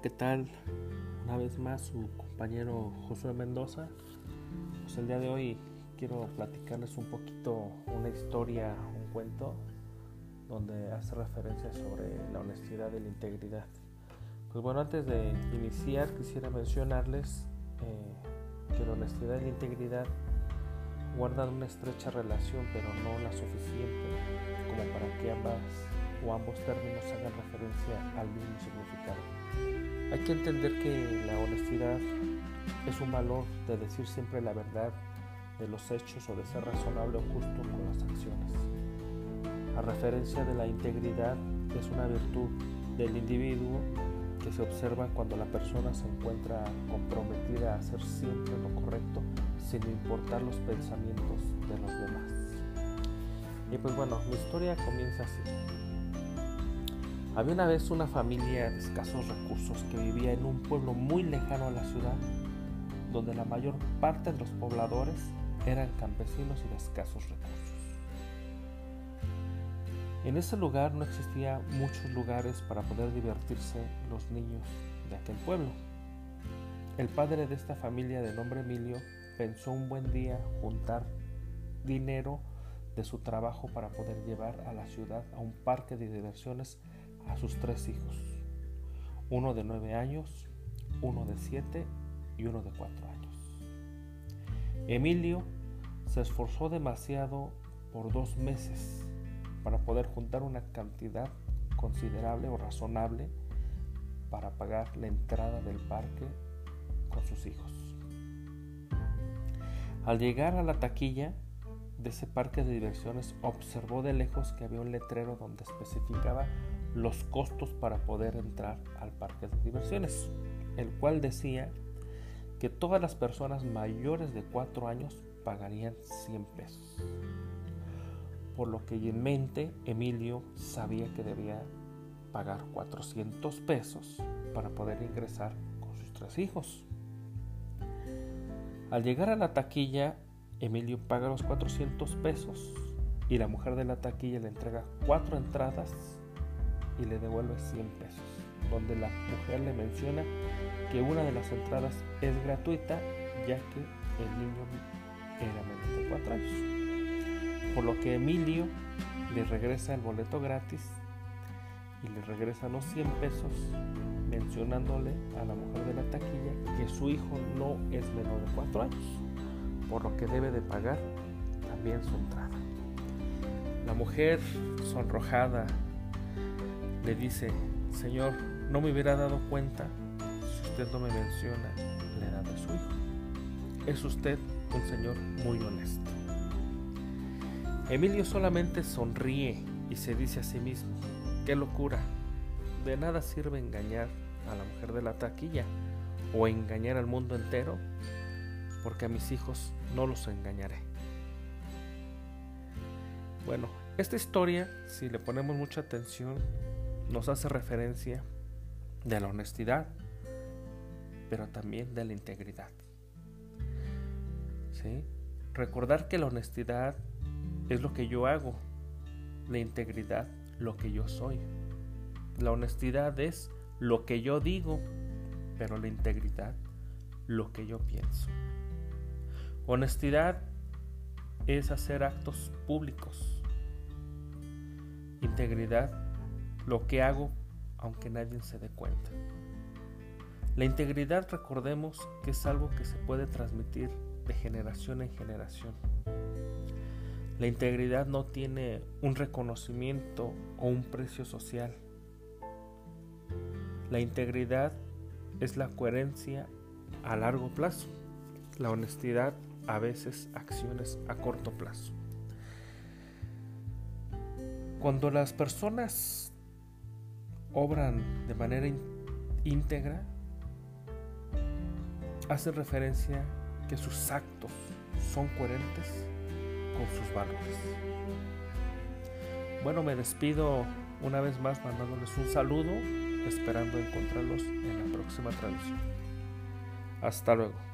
¿qué tal? Una vez más su compañero Josué Mendoza. Pues el día de hoy quiero platicarles un poquito una historia, un cuento, donde hace referencia sobre la honestidad y la integridad. Pues bueno, antes de iniciar quisiera mencionarles eh, que la honestidad y la integridad guardan una estrecha relación, pero no la suficiente como para que ambas o ambos términos hagan referencia al mismo significado. Hay que entender que la honestidad es un valor de decir siempre la verdad de los hechos o de ser razonable o justo con las acciones. A referencia de la integridad es una virtud del individuo que se observa cuando la persona se encuentra comprometida a hacer siempre lo correcto sin importar los pensamientos de los demás. Y pues bueno, mi historia comienza así. Había una vez una familia de escasos recursos que vivía en un pueblo muy lejano a la ciudad, donde la mayor parte de los pobladores eran campesinos y de escasos recursos. En ese lugar no existía muchos lugares para poder divertirse los niños de aquel pueblo. El padre de esta familia de nombre Emilio pensó un buen día juntar dinero de su trabajo para poder llevar a la ciudad a un parque de diversiones a sus tres hijos, uno de nueve años, uno de siete y uno de cuatro años. Emilio se esforzó demasiado por dos meses para poder juntar una cantidad considerable o razonable para pagar la entrada del parque con sus hijos. Al llegar a la taquilla de ese parque de diversiones, observó de lejos que había un letrero donde especificaba los costos para poder entrar al parque de diversiones, el cual decía que todas las personas mayores de 4 años pagarían 100 pesos. Por lo que en mente Emilio sabía que debía pagar 400 pesos para poder ingresar con sus tres hijos. Al llegar a la taquilla, Emilio paga los 400 pesos y la mujer de la taquilla le entrega cuatro entradas y le devuelve 100 pesos, donde la mujer le menciona que una de las entradas es gratuita ya que el niño era menor de 4 años. Por lo que Emilio le regresa el boleto gratis y le regresa los 100 pesos mencionándole a la mujer de la taquilla que su hijo no es menor de 4 años, por lo que debe de pagar también su entrada. La mujer sonrojada le dice, Señor, no me hubiera dado cuenta si usted no me menciona la edad de su hijo. Es usted un señor muy honesto. Emilio solamente sonríe y se dice a sí mismo, qué locura, de nada sirve engañar a la mujer de la taquilla o engañar al mundo entero, porque a mis hijos no los engañaré. Bueno, esta historia, si le ponemos mucha atención, nos hace referencia de la honestidad, pero también de la integridad. ¿Sí? Recordar que la honestidad es lo que yo hago, la integridad lo que yo soy. La honestidad es lo que yo digo, pero la integridad lo que yo pienso. Honestidad es hacer actos públicos. Integridad lo que hago aunque nadie se dé cuenta. La integridad recordemos que es algo que se puede transmitir de generación en generación. La integridad no tiene un reconocimiento o un precio social. La integridad es la coherencia a largo plazo. La honestidad a veces acciones a corto plazo. Cuando las personas obran de manera íntegra, hace referencia que sus actos son coherentes con sus valores. Bueno, me despido una vez más mandándoles un saludo, esperando encontrarlos en la próxima transmisión. Hasta luego.